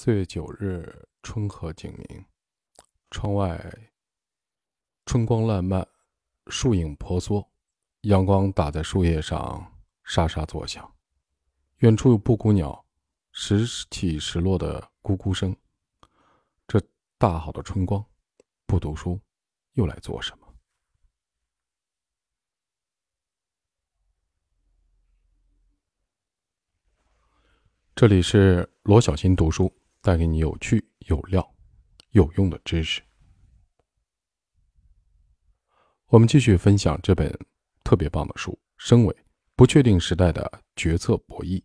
四月九日，春和景明，窗外春光烂漫，树影婆娑，阳光打在树叶上，沙沙作响。远处有布谷鸟，时起时落的咕咕声。这大好的春光，不读书，又来做什么？这里是罗小新读书。带给你有趣、有料、有用的知识。我们继续分享这本特别棒的书《升维：不确定时代的决策博弈》，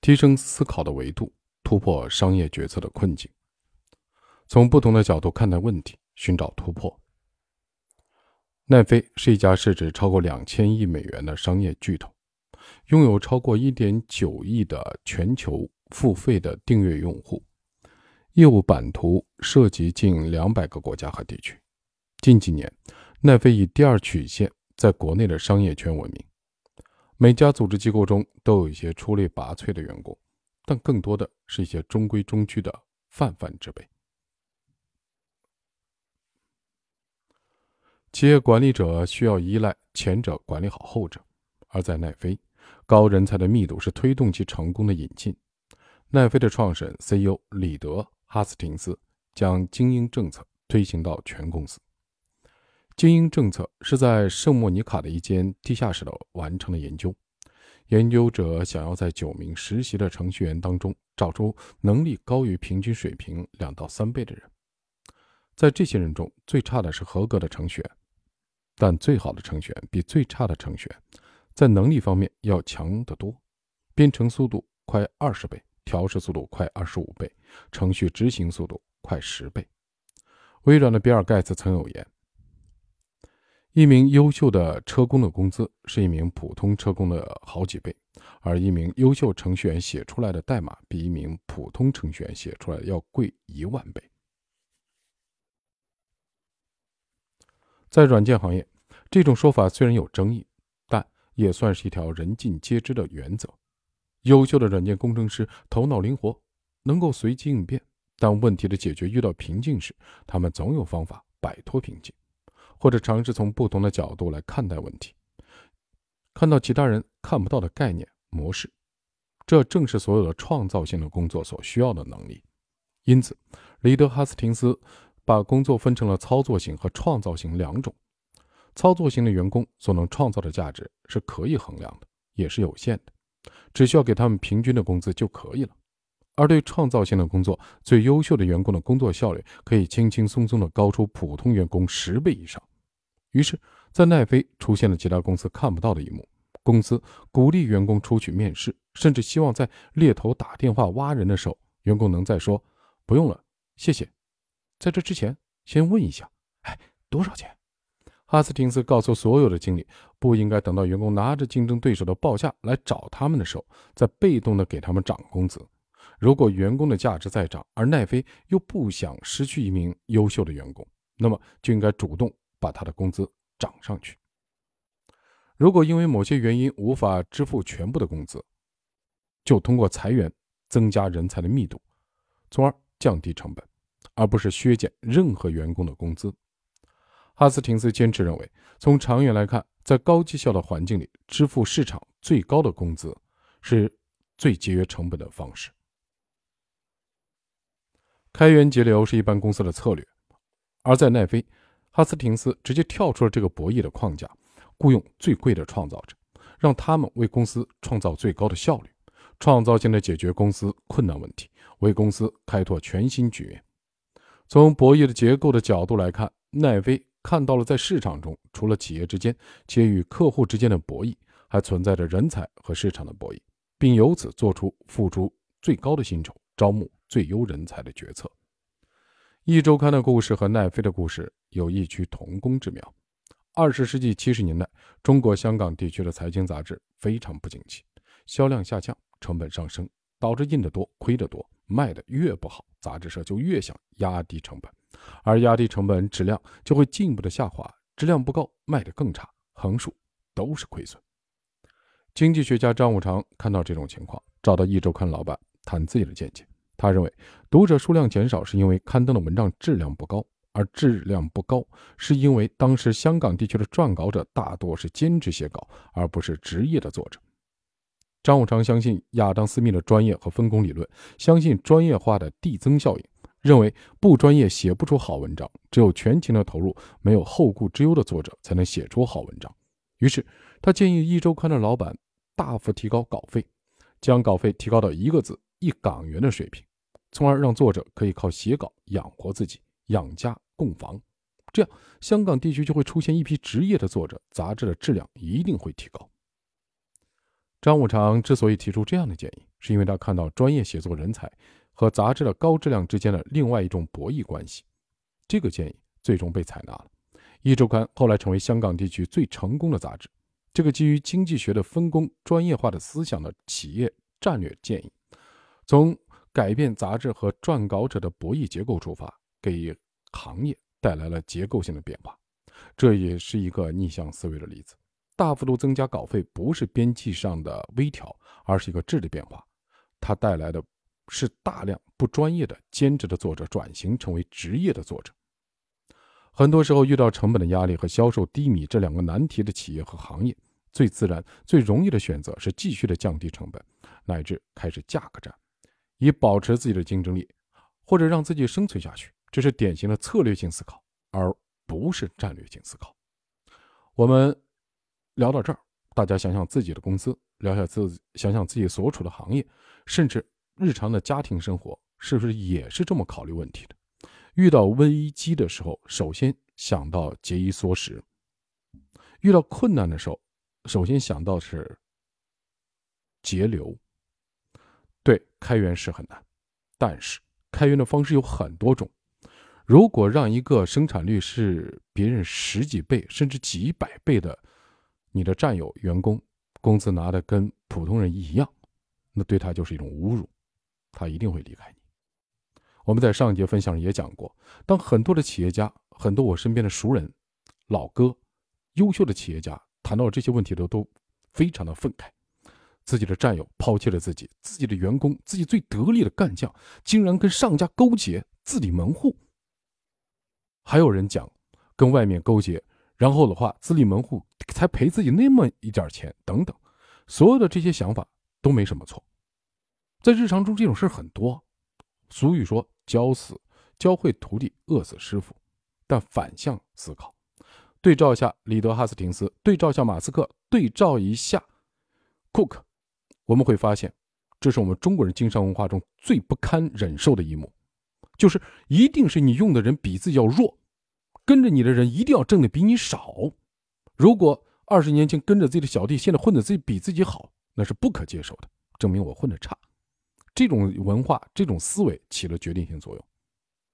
提升思考的维度，突破商业决策的困境，从不同的角度看待问题，寻找突破。奈飞是一家市值超过两千亿美元的商业巨头，拥有超过一点九亿的全球。付费的订阅用户，业务版图涉及近两百个国家和地区。近几年，奈飞以第二曲线在国内的商业圈闻名。每家组织机构中都有一些出类拔萃的员工，但更多的是一些中规中矩的泛泛之辈。企业管理者需要依赖前者管理好后者，而在奈飞，高人才的密度是推动其成功的引进。奈飞的创始人 CEO 里德·哈斯廷斯将精英政策推行到全公司。精英政策是在圣莫尼卡的一间地下室里完成的研究。研究者想要在九名实习的程序员当中找出能力高于平均水平两到三倍的人。在这些人中，最差的是合格的程序员，但最好的程序员比最差的程序员在能力方面要强得多，编程速度快二十倍。调试速度快二十五倍，程序执行速度快十倍。微软的比尔盖茨曾有言：“一名优秀的车工的工资是一名普通车工的好几倍，而一名优秀程序员写出来的代码比一名普通程序员写出来的要贵一万倍。”在软件行业，这种说法虽然有争议，但也算是一条人尽皆知的原则。优秀的软件工程师头脑灵活，能够随机应变。当问题的解决遇到瓶颈时，他们总有方法摆脱瓶颈，或者尝试从不同的角度来看待问题，看到其他人看不到的概念模式。这正是所有的创造性的工作所需要的能力。因此，里德·哈斯廷斯把工作分成了操作型和创造型两种。操作型的员工所能创造的价值是可以衡量的，也是有限的。只需要给他们平均的工资就可以了，而对创造性的工作，最优秀的员工的工作效率可以轻轻松松的高出普通员工十倍以上。于是，在奈飞出现了其他公司看不到的一幕：公司鼓励员工出去面试，甚至希望在猎头打电话挖人的时候，员工能再说“不用了，谢谢”。在这之前，先问一下：“哎，多少钱？”阿斯廷斯告诉所有的经理，不应该等到员工拿着竞争对手的报价来找他们的时候，再被动的给他们涨工资。如果员工的价值在涨，而奈飞又不想失去一名优秀的员工，那么就应该主动把他的工资涨上去。如果因为某些原因无法支付全部的工资，就通过裁员增加人才的密度，从而降低成本，而不是削减任何员工的工资。哈斯廷斯坚持认为，从长远来看，在高绩效的环境里，支付市场最高的工资是最节约成本的方式。开源节流是一般公司的策略，而在奈飞，哈斯廷斯直接跳出了这个博弈的框架，雇佣最贵的创造者，让他们为公司创造最高的效率，创造性的解决公司困难问题，为公司开拓全新局面。从博弈的结构的角度来看，奈飞。看到了，在市场中，除了企业之间且与客户之间的博弈，还存在着人才和市场的博弈，并由此做出付出最高的薪酬、招募最优人才的决策。一周刊的故事和奈飞的故事有异曲同工之妙。二十世纪七十年代，中国香港地区的财经杂志非常不景气，销量下降，成本上升，导致印得多亏得多，卖的越不好，杂志社就越想压低成本。而压低成本，质量就会进一步的下滑，质量不高，卖得更差，横竖都是亏损。经济学家张五常看到这种情况，找到一周刊老板谈自己的见解。他认为，读者数量减少是因为刊登的文章质量不高，而质量不高是因为当时香港地区的撰稿者大多是兼职写稿，而不是职业的作者。张五常相信亚当·斯密的专业和分工理论，相信专业化的递增效应，认为不专业写不出好文章，只有全情的投入、没有后顾之忧的作者才能写出好文章。于是，他建议《一周刊》的老板大幅提高稿费，将稿费提高到一个字一港元的水平，从而让作者可以靠写稿养活自己、养家供房。这样，香港地区就会出现一批职业的作者，杂志的质量一定会提高。张五常之所以提出这样的建议，是因为他看到专业写作人才和杂志的高质量之间的另外一种博弈关系。这个建议最终被采纳了，《一周刊》后来成为香港地区最成功的杂志。这个基于经济学的分工专业化的思想的企业战略建议，从改变杂志和撰稿者的博弈结构出发，给行业带来了结构性的变化。这也是一个逆向思维的例子。大幅度增加稿费不是边际上的微调，而是一个质的变化。它带来的是大量不专业的兼职的作者转型成为职业的作者。很多时候遇到成本的压力和销售低迷这两个难题的企业和行业，最自然、最容易的选择是继续的降低成本，乃至开始价格战，以保持自己的竞争力，或者让自己生存下去。这是典型的策略性思考，而不是战略性思考。我们。聊到这儿，大家想想自己的公司，聊下自想想自己所处的行业，甚至日常的家庭生活，是不是也是这么考虑问题的？遇到危机的时候，首先想到节衣缩食；遇到困难的时候，首先想到是节流。对，开源是很难，但是开源的方式有很多种。如果让一个生产率是别人十几倍甚至几百倍的，你的战友员工工资拿的跟普通人一样，那对他就是一种侮辱，他一定会离开你。我们在上一节分享也讲过，当很多的企业家，很多我身边的熟人、老哥、优秀的企业家谈到这些问题的，都非常的愤慨。自己的战友抛弃了自己，自己的员工，自己最得力的干将，竟然跟上家勾结，自立门户。还有人讲，跟外面勾结。然后的话，自立门户才赔自己那么一点钱，等等，所有的这些想法都没什么错。在日常中，这种事很多。俗语说：“教死教会徒弟，饿死师傅。”但反向思考，对照一下里德哈斯廷斯，对照一下马斯克，对照一下库克，我们会发现，这是我们中国人经商文化中最不堪忍受的一幕，就是一定是你用的人比自己要弱。跟着你的人一定要挣的比你少。如果二十年前跟着自己的小弟，现在混的自己比自己好，那是不可接受的，证明我混的差。这种文化、这种思维起了决定性作用。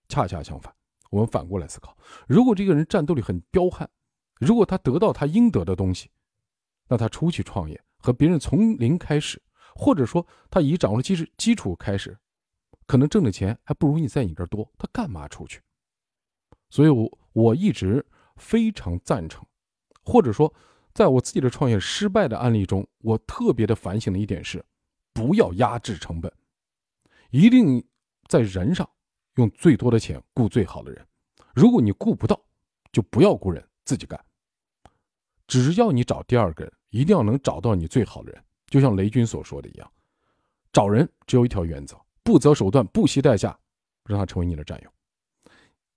恰恰相反，我们反过来思考：如果这个人战斗力很彪悍，如果他得到他应得的东西，那他出去创业，和别人从零开始，或者说他已掌握了基础基础开始，可能挣的钱还不如你在你这儿多，他干嘛出去？所以，我我一直非常赞成，或者说，在我自己的创业失败的案例中，我特别的反省的一点是，不要压制成本，一定在人上用最多的钱雇最好的人。如果你雇不到，就不要雇人，自己干。只要你找第二个人，一定要能找到你最好的人。就像雷军所说的一样，找人只有一条原则：不择手段，不惜代价，让他成为你的战友。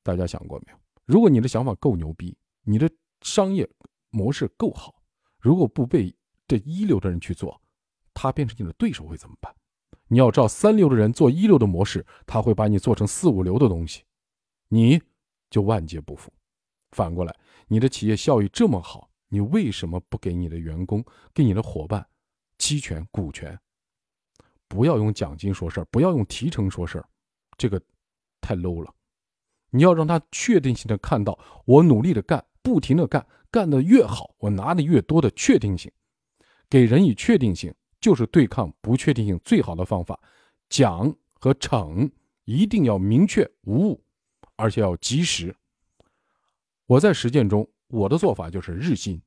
大家想过没有？如果你的想法够牛逼，你的商业模式够好，如果不被这一流的人去做，他变成你的对手会怎么办？你要照三流的人做一流的模式，他会把你做成四五流的东西，你就万劫不复。反过来，你的企业效益这么好，你为什么不给你的员工、给你的伙伴期权、股权？不要用奖金说事儿，不要用提成说事儿，这个太 low 了。你要让他确定性的看到我努力的干，不停的干，干的越好，我拿的越多的确定性。给人以确定性，就是对抗不确定性最好的方法。奖和惩一定要明确无误，而且要及时。我在实践中，我的做法就是日薪。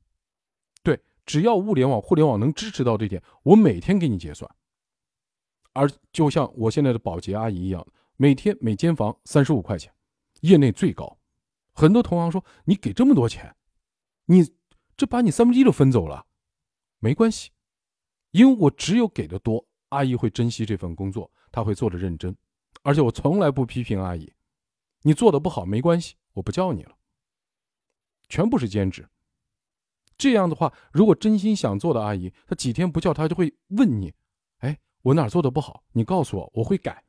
对，只要物联网、互联网能支持到这点，我每天给你结算。而就像我现在的保洁阿姨一样，每天每间房三十五块钱，业内最高。很多同行说：“你给这么多钱，你这把你三分之一都分走了。”没关系，因为我只有给的多，阿姨会珍惜这份工作，她会做的认真，而且我从来不批评阿姨。你做的不好没关系，我不叫你了。全部是兼职。这样的话，如果真心想做的阿姨，她几天不叫，她就会问你：“哎，我哪做的不好？你告诉我，我会改。”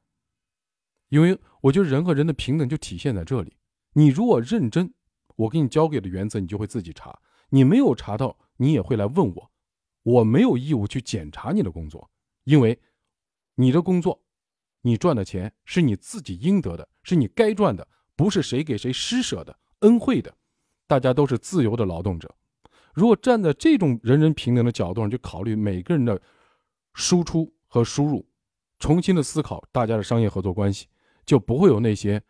因为我觉得人和人的平等就体现在这里。你如果认真，我给你教给的原则，你就会自己查。你没有查到，你也会来问我。我没有义务去检查你的工作，因为你的工作，你赚的钱是你自己应得的，是你该赚的，不是谁给谁施舍的恩惠的。大家都是自由的劳动者。如果站在这种人人平等的角度上去考虑每个人的输出和输入，重新的思考大家的商业合作关系，就不会有那些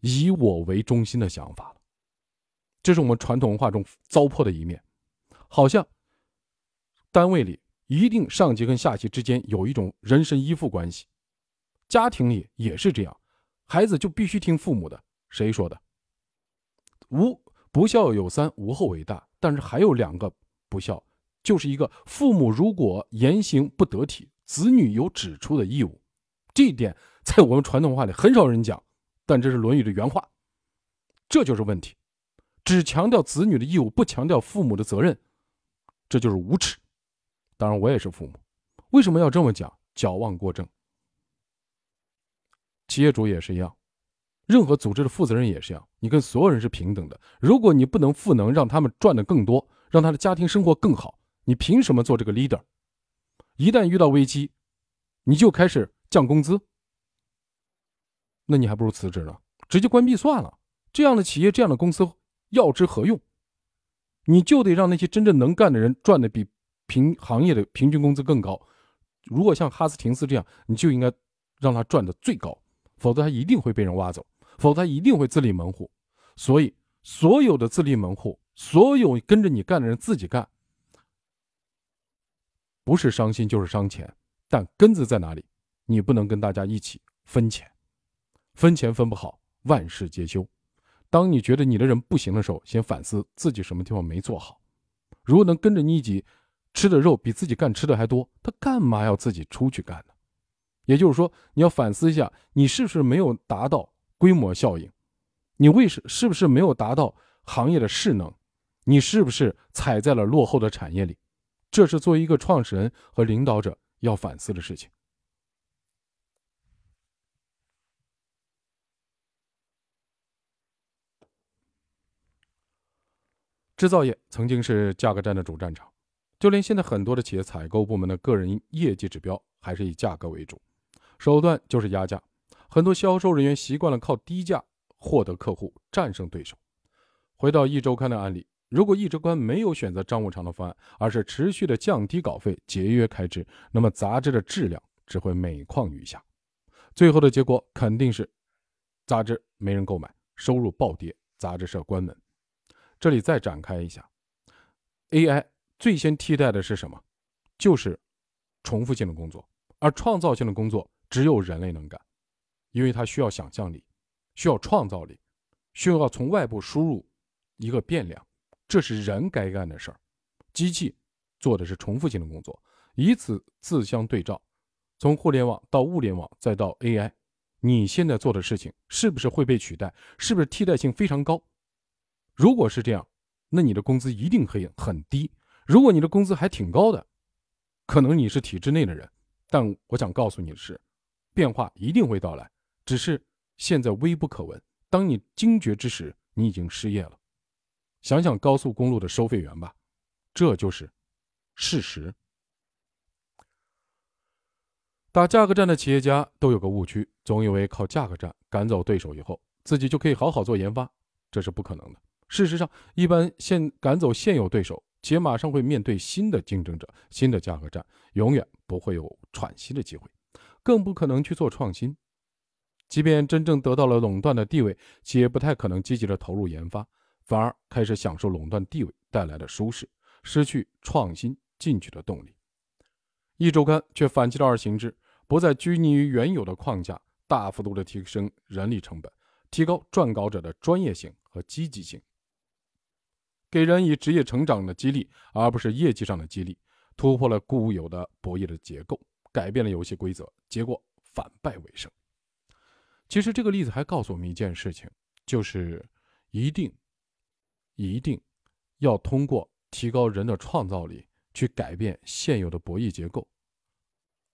以我为中心的想法了。这是我们传统文化中糟粕的一面，好像。单位里一定上级跟下级之间有一种人身依附关系，家庭里也是这样，孩子就必须听父母的。谁说的？无不孝有三，无后为大。但是还有两个不孝，就是一个父母如果言行不得体，子女有指出的义务。这一点在我们传统文化里很少人讲，但这是《论语》的原话。这就是问题，只强调子女的义务，不强调父母的责任，这就是无耻。当然，我也是父母，为什么要这么讲？矫枉过正。企业主也是一样，任何组织的负责人也是一样，你跟所有人是平等的。如果你不能赋能，让他们赚的更多，让他的家庭生活更好，你凭什么做这个 leader？一旦遇到危机，你就开始降工资，那你还不如辞职呢，直接关闭算了。这样的企业，这样的公司，要之何用？你就得让那些真正能干的人赚的比。平行业的平均工资更高，如果像哈斯廷斯这样，你就应该让他赚的最高，否则他一定会被人挖走，否则他一定会自立门户。所以，所有的自立门户，所有跟着你干的人自己干，不是伤心就是伤钱。但根子在哪里？你不能跟大家一起分钱，分钱分不好，万事皆休。当你觉得你的人不行的时候，先反思自己什么地方没做好。如果能跟着你一起。吃的肉比自己干吃的还多，他干嘛要自己出去干呢？也就是说，你要反思一下，你是不是没有达到规模效应？你为什是不是没有达到行业的势能？你是不是踩在了落后的产业里？这是作为一个创始人和领导者要反思的事情。制造业曾经是价格战的主战场。就连现在很多的企业采购部门的个人业绩指标还是以价格为主，手段就是压价。很多销售人员习惯了靠低价获得客户，战胜对手。回到一周刊的案例，如果一周刊没有选择张五常的方案，而是持续的降低稿费、节约开支，那么杂志的质量只会每况愈下。最后的结果肯定是杂志没人购买，收入暴跌，杂志社关门。这里再展开一下，AI。最先替代的是什么？就是重复性的工作，而创造性的工作只有人类能干，因为它需要想象力，需要创造力，需要从外部输入一个变量，这是人该干的事儿。机器做的是重复性的工作，以此自相对照。从互联网到物联网再到 AI，你现在做的事情是不是会被取代？是不是替代性非常高？如果是这样，那你的工资一定会很低。如果你的工资还挺高的，可能你是体制内的人，但我想告诉你的是，变化一定会到来，只是现在微不可闻。当你惊觉之时，你已经失业了。想想高速公路的收费员吧，这就是事实。打价格战的企业家都有个误区，总以为靠价格战赶走对手以后，自己就可以好好做研发，这是不可能的。事实上，一般现赶走现有对手。且马上会面对新的竞争者、新的价格战，永远不会有喘息的机会，更不可能去做创新。即便真正得到了垄断的地位，企业不太可能积极的投入研发，反而开始享受垄断地位带来的舒适，失去创新进取的动力。一周刊却反其道而行之，不再拘泥于原有的框架，大幅度的提升人力成本，提高撰稿者的专业性和积极性，给人以职业成长的激励，而不是业绩上的激励，突破了固有的博弈的结构，改变了游戏规则，结果反败为胜。其实这个例子还告诉我们一件事情，就是一定、一定要通过提高人的创造力，去改变现有的博弈结构。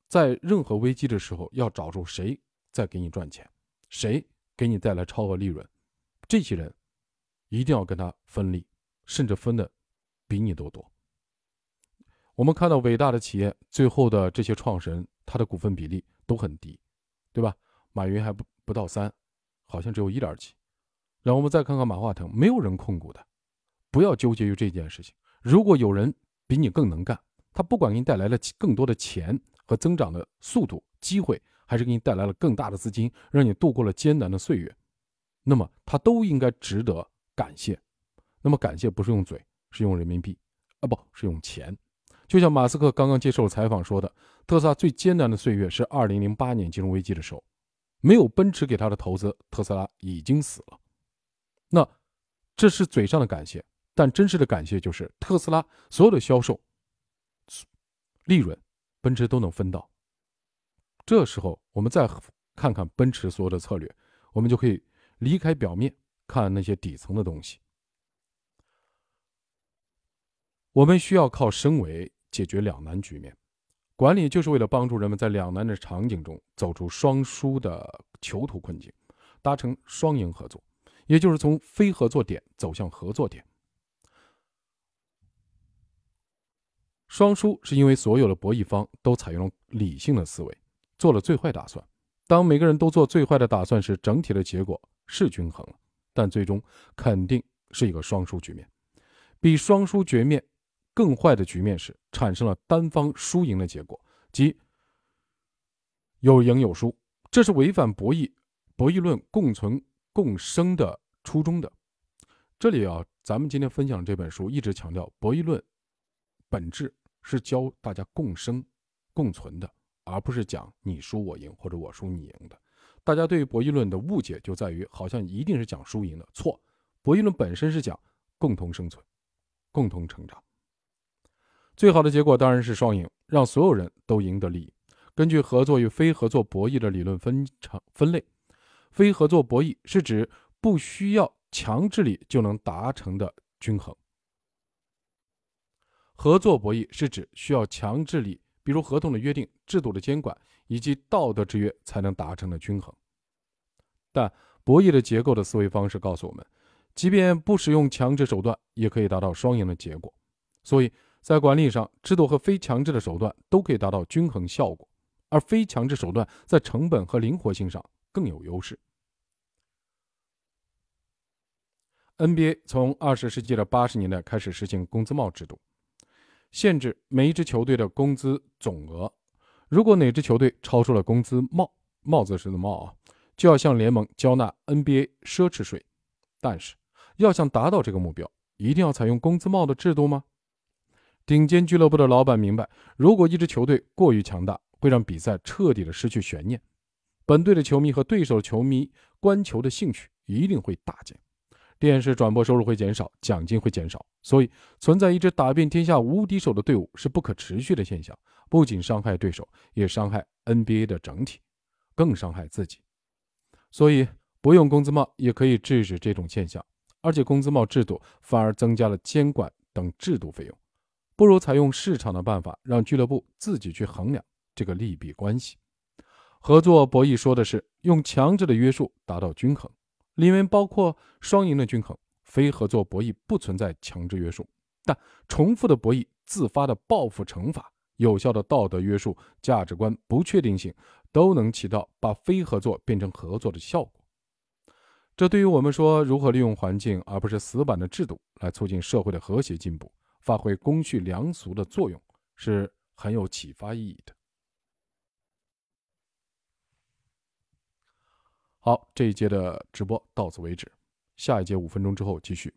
在任何危机的时候，要找出谁在给你赚钱，谁给你带来超额利润，这些人一定要跟他分利，甚至分的比你都多。我们看到伟大的企业最后的这些创始人，他的股份比例都很低，对吧？马云还不不到三，好像只有一点几。然后我们再看看马化腾，没有人控股的。不要纠结于这件事情。如果有人比你更能干，他不管给你带来了更多的钱。和增长的速度、机会，还是给你带来了更大的资金，让你度过了艰难的岁月，那么他都应该值得感谢。那么感谢不是用嘴，是用人民币，啊，不是用钱。就像马斯克刚刚接受采访说的，特斯拉最艰难的岁月是2008年金融危机的时候，没有奔驰给他的投资，特斯拉已经死了。那这是嘴上的感谢，但真实的感谢就是特斯拉所有的销售利润。奔驰都能分到。这时候，我们再看看奔驰所有的策略，我们就可以离开表面，看那些底层的东西。我们需要靠升维解决两难局面，管理就是为了帮助人们在两难的场景中走出双输的囚徒困境，达成双赢合作，也就是从非合作点走向合作点。双输是因为所有的博弈方都采用了理性的思维，做了最坏打算。当每个人都做最坏的打算时，整体的结果是均衡了，但最终肯定是一个双输局面。比双输局面更坏的局面是产生了单方输赢的结果，即有赢有输。这是违反博弈博弈论共存共生的初衷的。这里啊，咱们今天分享这本书一直强调博弈论本质。是教大家共生、共存的，而不是讲你输我赢或者我输你赢的。大家对于博弈论的误解就在于，好像一定是讲输赢的。错，博弈论本身是讲共同生存、共同成长。最好的结果当然是双赢，让所有人都赢得利益。根据合作与非合作博弈的理论分成分类，非合作博弈是指不需要强制力就能达成的均衡。合作博弈是指需要强制力，比如合同的约定、制度的监管以及道德制约才能达成的均衡。但博弈的结构的思维方式告诉我们，即便不使用强制手段，也可以达到双赢的结果。所以在管理上，制度和非强制的手段都可以达到均衡效果，而非强制手段在成本和灵活性上更有优势。NBA 从二十世纪的八十年代开始实行工资帽制度。限制每一支球队的工资总额，如果哪支球队超出了工资帽帽子式的帽啊，就要向联盟交纳 NBA 奢侈税。但是，要想达到这个目标，一定要采用工资帽的制度吗？顶尖俱乐部的老板明白，如果一支球队过于强大，会让比赛彻底的失去悬念，本队的球迷和对手的球迷观球的兴趣一定会大减。电视转播收入会减少，奖金会减少，所以存在一支打遍天下无敌手的队伍是不可持续的现象，不仅伤害对手，也伤害 NBA 的整体，更伤害自己。所以不用工资帽也可以制止这种现象，而且工资帽制度反而增加了监管等制度费用，不如采用市场的办法，让俱乐部自己去衡量这个利弊关系。合作博弈说的是用强制的约束达到均衡。里面包括双赢的均衡，非合作博弈不存在强制约束，但重复的博弈、自发的报复惩罚、有效的道德约束、价值观不确定性，都能起到把非合作变成合作的效果。这对于我们说如何利用环境而不是死板的制度来促进社会的和谐进步，发挥公序良俗的作用，是很有启发意义的。好，这一节的直播到此为止，下一节五分钟之后继续。